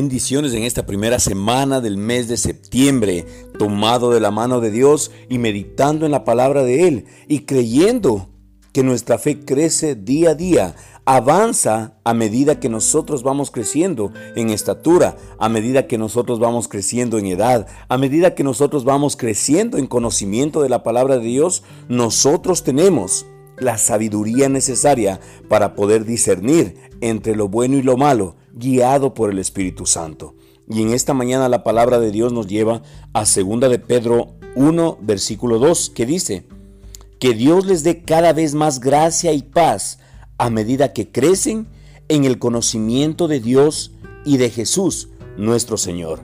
Bendiciones en esta primera semana del mes de septiembre, tomado de la mano de Dios y meditando en la palabra de Él y creyendo que nuestra fe crece día a día, avanza a medida que nosotros vamos creciendo en estatura, a medida que nosotros vamos creciendo en edad, a medida que nosotros vamos creciendo en conocimiento de la palabra de Dios, nosotros tenemos la sabiduría necesaria para poder discernir entre lo bueno y lo malo, guiado por el Espíritu Santo. Y en esta mañana la palabra de Dios nos lleva a 2 de Pedro 1, versículo 2, que dice, que Dios les dé cada vez más gracia y paz a medida que crecen en el conocimiento de Dios y de Jesús, nuestro Señor.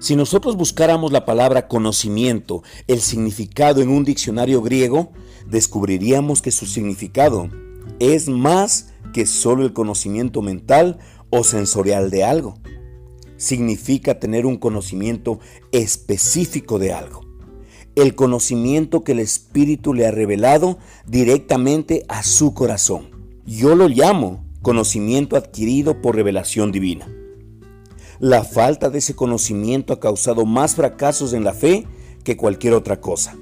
Si nosotros buscáramos la palabra conocimiento, el significado en un diccionario griego, descubriríamos que su significado es más que solo el conocimiento mental o sensorial de algo. Significa tener un conocimiento específico de algo. El conocimiento que el Espíritu le ha revelado directamente a su corazón. Yo lo llamo conocimiento adquirido por revelación divina. La falta de ese conocimiento ha causado más fracasos en la fe que cualquier otra cosa.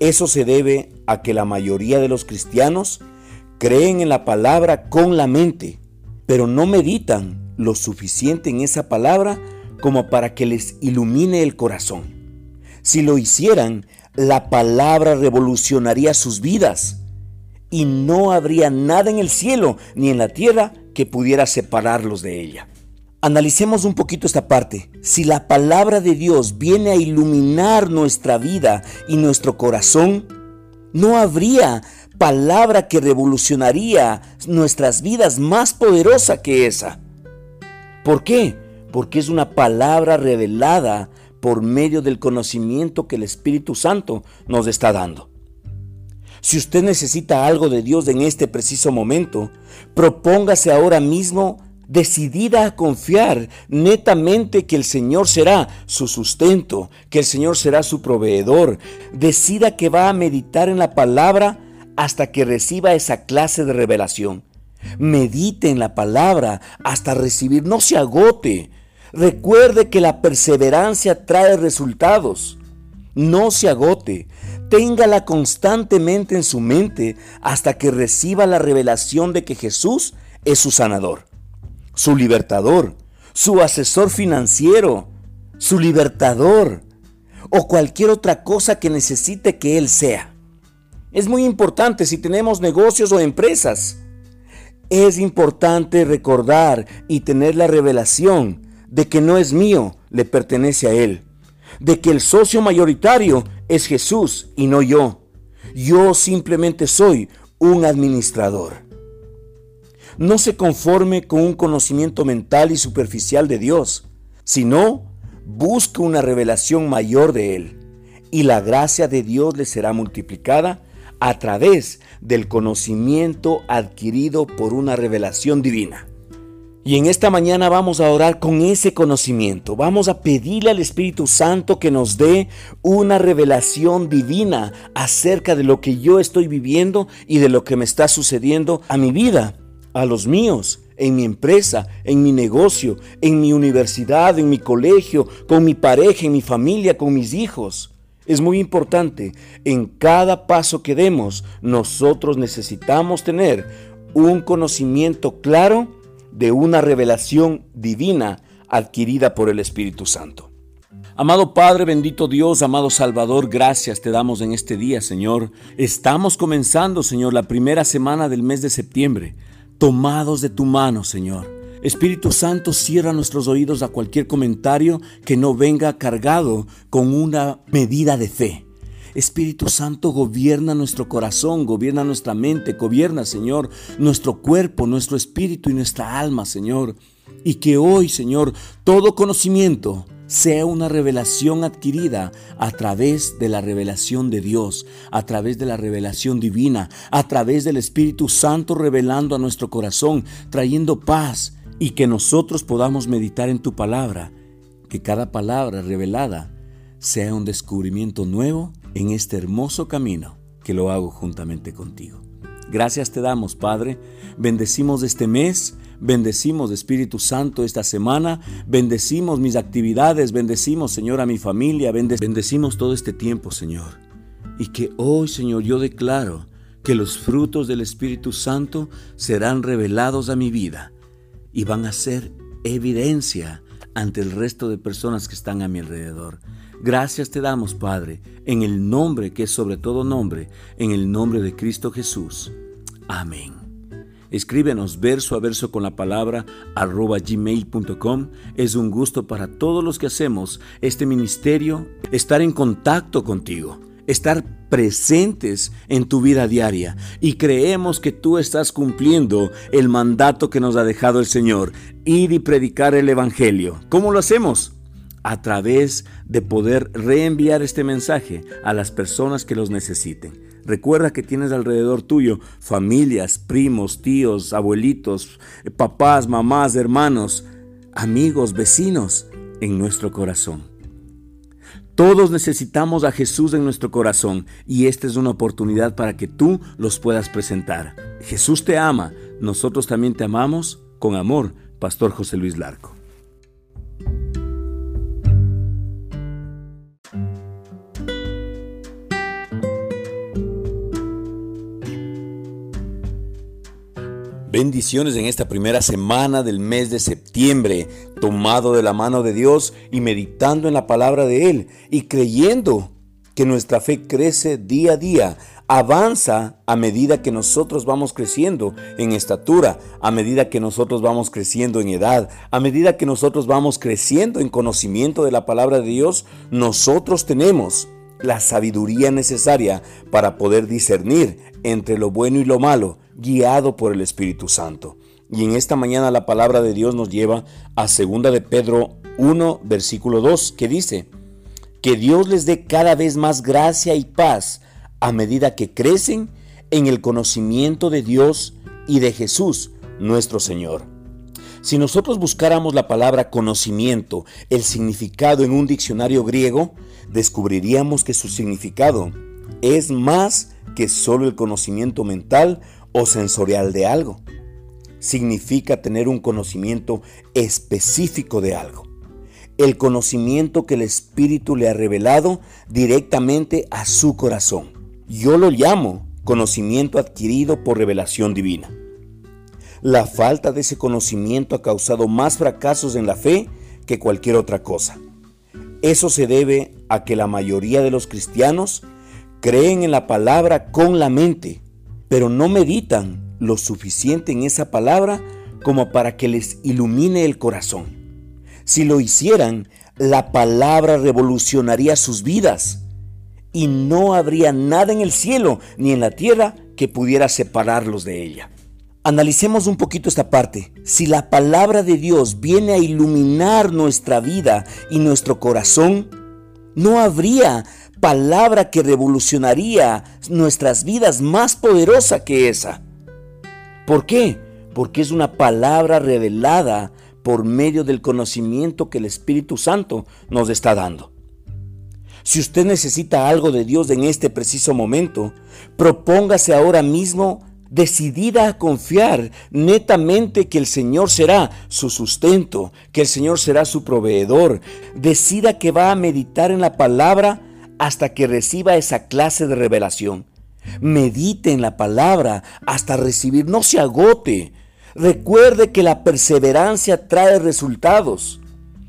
Eso se debe a que la mayoría de los cristianos creen en la palabra con la mente, pero no meditan lo suficiente en esa palabra como para que les ilumine el corazón. Si lo hicieran, la palabra revolucionaría sus vidas y no habría nada en el cielo ni en la tierra que pudiera separarlos de ella. Analicemos un poquito esta parte. Si la palabra de Dios viene a iluminar nuestra vida y nuestro corazón, no habría palabra que revolucionaría nuestras vidas más poderosa que esa. ¿Por qué? Porque es una palabra revelada por medio del conocimiento que el Espíritu Santo nos está dando. Si usted necesita algo de Dios en este preciso momento, propóngase ahora mismo decidida a confiar netamente que el Señor será su sustento, que el Señor será su proveedor. Decida que va a meditar en la palabra hasta que reciba esa clase de revelación. Medite en la palabra hasta recibir, no se agote. Recuerde que la perseverancia trae resultados. No se agote. Téngala constantemente en su mente hasta que reciba la revelación de que Jesús es su sanador, su libertador, su asesor financiero, su libertador o cualquier otra cosa que necesite que Él sea. Es muy importante si tenemos negocios o empresas. Es importante recordar y tener la revelación de que no es mío, le pertenece a Él. De que el socio mayoritario es Jesús y no yo. Yo simplemente soy un administrador. No se conforme con un conocimiento mental y superficial de Dios, sino busque una revelación mayor de Él, y la gracia de Dios le será multiplicada a través del conocimiento adquirido por una revelación divina. Y en esta mañana vamos a orar con ese conocimiento. Vamos a pedirle al Espíritu Santo que nos dé una revelación divina acerca de lo que yo estoy viviendo y de lo que me está sucediendo a mi vida, a los míos, en mi empresa, en mi negocio, en mi universidad, en mi colegio, con mi pareja, en mi familia, con mis hijos. Es muy importante, en cada paso que demos, nosotros necesitamos tener un conocimiento claro de una revelación divina adquirida por el Espíritu Santo. Amado Padre, bendito Dios, amado Salvador, gracias te damos en este día, Señor. Estamos comenzando, Señor, la primera semana del mes de septiembre, tomados de tu mano, Señor. Espíritu Santo, cierra nuestros oídos a cualquier comentario que no venga cargado con una medida de fe. Espíritu Santo, gobierna nuestro corazón, gobierna nuestra mente, gobierna, Señor, nuestro cuerpo, nuestro espíritu y nuestra alma, Señor. Y que hoy, Señor, todo conocimiento sea una revelación adquirida a través de la revelación de Dios, a través de la revelación divina, a través del Espíritu Santo revelando a nuestro corazón, trayendo paz, y que nosotros podamos meditar en tu palabra, que cada palabra revelada sea un descubrimiento nuevo en este hermoso camino que lo hago juntamente contigo. Gracias te damos, Padre. Bendecimos este mes. Bendecimos, Espíritu Santo, esta semana. Bendecimos mis actividades. Bendecimos, Señor, a mi familia. Bendecimos todo este tiempo, Señor. Y que hoy, Señor, yo declaro que los frutos del Espíritu Santo serán revelados a mi vida y van a ser evidencia ante el resto de personas que están a mi alrededor. Gracias te damos, Padre, en el nombre que es sobre todo nombre, en el nombre de Cristo Jesús. Amén. Escríbenos verso a verso con la palabra arroba gmail.com. Es un gusto para todos los que hacemos este ministerio estar en contacto contigo estar presentes en tu vida diaria y creemos que tú estás cumpliendo el mandato que nos ha dejado el Señor, ir y predicar el Evangelio. ¿Cómo lo hacemos? A través de poder reenviar este mensaje a las personas que los necesiten. Recuerda que tienes alrededor tuyo familias, primos, tíos, abuelitos, papás, mamás, hermanos, amigos, vecinos en nuestro corazón. Todos necesitamos a Jesús en nuestro corazón y esta es una oportunidad para que tú los puedas presentar. Jesús te ama, nosotros también te amamos con amor, Pastor José Luis Larco. Bendiciones en esta primera semana del mes de septiembre, tomado de la mano de Dios y meditando en la palabra de Él y creyendo que nuestra fe crece día a día, avanza a medida que nosotros vamos creciendo en estatura, a medida que nosotros vamos creciendo en edad, a medida que nosotros vamos creciendo en conocimiento de la palabra de Dios, nosotros tenemos la sabiduría necesaria para poder discernir entre lo bueno y lo malo guiado por el Espíritu Santo. Y en esta mañana la palabra de Dios nos lleva a 2 de Pedro 1, versículo 2, que dice, que Dios les dé cada vez más gracia y paz a medida que crecen en el conocimiento de Dios y de Jesús, nuestro Señor. Si nosotros buscáramos la palabra conocimiento, el significado en un diccionario griego, descubriríamos que su significado es más que solo el conocimiento mental o sensorial de algo. Significa tener un conocimiento específico de algo. El conocimiento que el Espíritu le ha revelado directamente a su corazón. Yo lo llamo conocimiento adquirido por revelación divina. La falta de ese conocimiento ha causado más fracasos en la fe que cualquier otra cosa. Eso se debe a que la mayoría de los cristianos creen en la palabra con la mente, pero no meditan lo suficiente en esa palabra como para que les ilumine el corazón. Si lo hicieran, la palabra revolucionaría sus vidas y no habría nada en el cielo ni en la tierra que pudiera separarlos de ella. Analicemos un poquito esta parte. Si la palabra de Dios viene a iluminar nuestra vida y nuestro corazón, no habría palabra que revolucionaría nuestras vidas más poderosa que esa. ¿Por qué? Porque es una palabra revelada por medio del conocimiento que el Espíritu Santo nos está dando. Si usted necesita algo de Dios en este preciso momento, propóngase ahora mismo decidida a confiar netamente que el Señor será su sustento, que el Señor será su proveedor. Decida que va a meditar en la palabra hasta que reciba esa clase de revelación. Medite en la palabra hasta recibir, no se agote. Recuerde que la perseverancia trae resultados.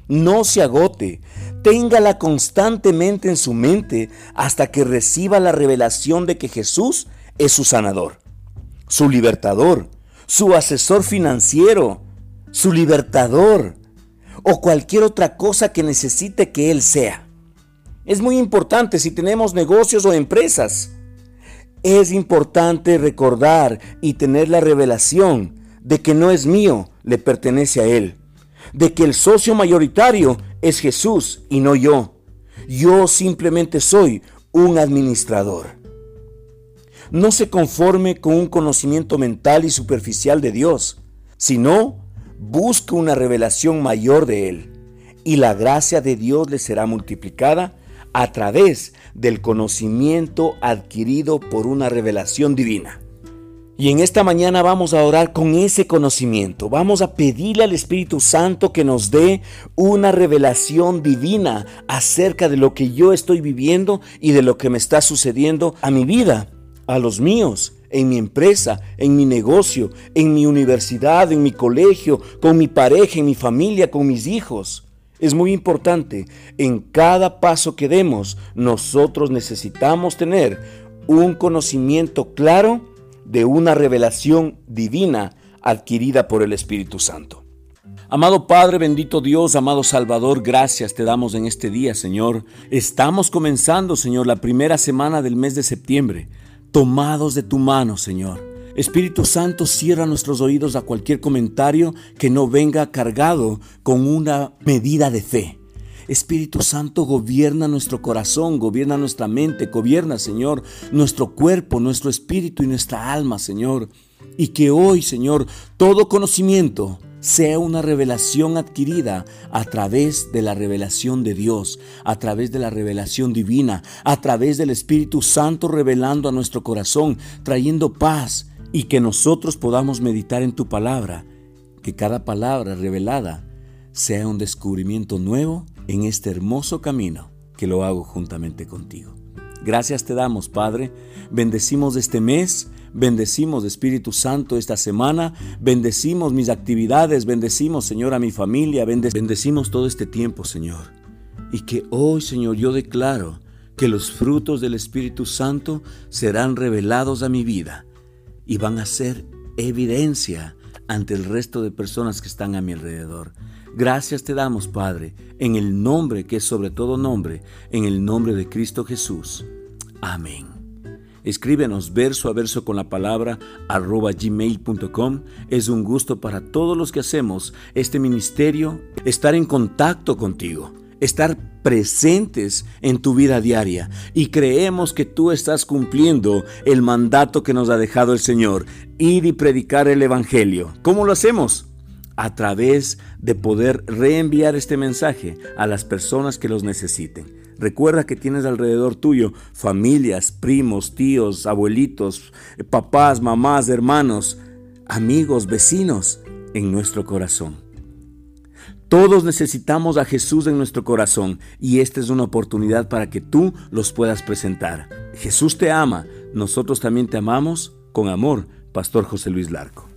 No se agote. Téngala constantemente en su mente hasta que reciba la revelación de que Jesús es su sanador, su libertador, su asesor financiero, su libertador o cualquier otra cosa que necesite que Él sea. Es muy importante si tenemos negocios o empresas. Es importante recordar y tener la revelación de que no es mío, le pertenece a Él. De que el socio mayoritario es Jesús y no yo. Yo simplemente soy un administrador. No se conforme con un conocimiento mental y superficial de Dios, sino busque una revelación mayor de Él, y la gracia de Dios le será multiplicada a través del conocimiento adquirido por una revelación divina. Y en esta mañana vamos a orar con ese conocimiento. Vamos a pedirle al Espíritu Santo que nos dé una revelación divina acerca de lo que yo estoy viviendo y de lo que me está sucediendo a mi vida, a los míos, en mi empresa, en mi negocio, en mi universidad, en mi colegio, con mi pareja, en mi familia, con mis hijos. Es muy importante, en cada paso que demos, nosotros necesitamos tener un conocimiento claro de una revelación divina adquirida por el Espíritu Santo. Amado Padre, bendito Dios, amado Salvador, gracias te damos en este día, Señor. Estamos comenzando, Señor, la primera semana del mes de septiembre, tomados de tu mano, Señor. Espíritu Santo, cierra nuestros oídos a cualquier comentario que no venga cargado con una medida de fe. Espíritu Santo, gobierna nuestro corazón, gobierna nuestra mente, gobierna, Señor, nuestro cuerpo, nuestro espíritu y nuestra alma, Señor. Y que hoy, Señor, todo conocimiento sea una revelación adquirida a través de la revelación de Dios, a través de la revelación divina, a través del Espíritu Santo revelando a nuestro corazón, trayendo paz y que nosotros podamos meditar en tu palabra, que cada palabra revelada sea un descubrimiento nuevo en este hermoso camino que lo hago juntamente contigo. Gracias te damos, Padre. Bendecimos este mes, bendecimos Espíritu Santo esta semana, bendecimos mis actividades, bendecimos, Señor, a mi familia, bendecimos todo este tiempo, Señor. Y que hoy, Señor, yo declaro que los frutos del Espíritu Santo serán revelados a mi vida y van a ser evidencia ante el resto de personas que están a mi alrededor. Gracias te damos, Padre, en el nombre que es sobre todo nombre, en el nombre de Cristo Jesús. Amén. Escríbenos verso a verso con la palabra arroba gmail.com. Es un gusto para todos los que hacemos este ministerio estar en contacto contigo, estar presentes en tu vida diaria y creemos que tú estás cumpliendo el mandato que nos ha dejado el Señor, ir y predicar el Evangelio. ¿Cómo lo hacemos? a través de poder reenviar este mensaje a las personas que los necesiten. Recuerda que tienes alrededor tuyo familias, primos, tíos, abuelitos, papás, mamás, hermanos, amigos, vecinos en nuestro corazón. Todos necesitamos a Jesús en nuestro corazón y esta es una oportunidad para que tú los puedas presentar. Jesús te ama, nosotros también te amamos con amor, Pastor José Luis Larco.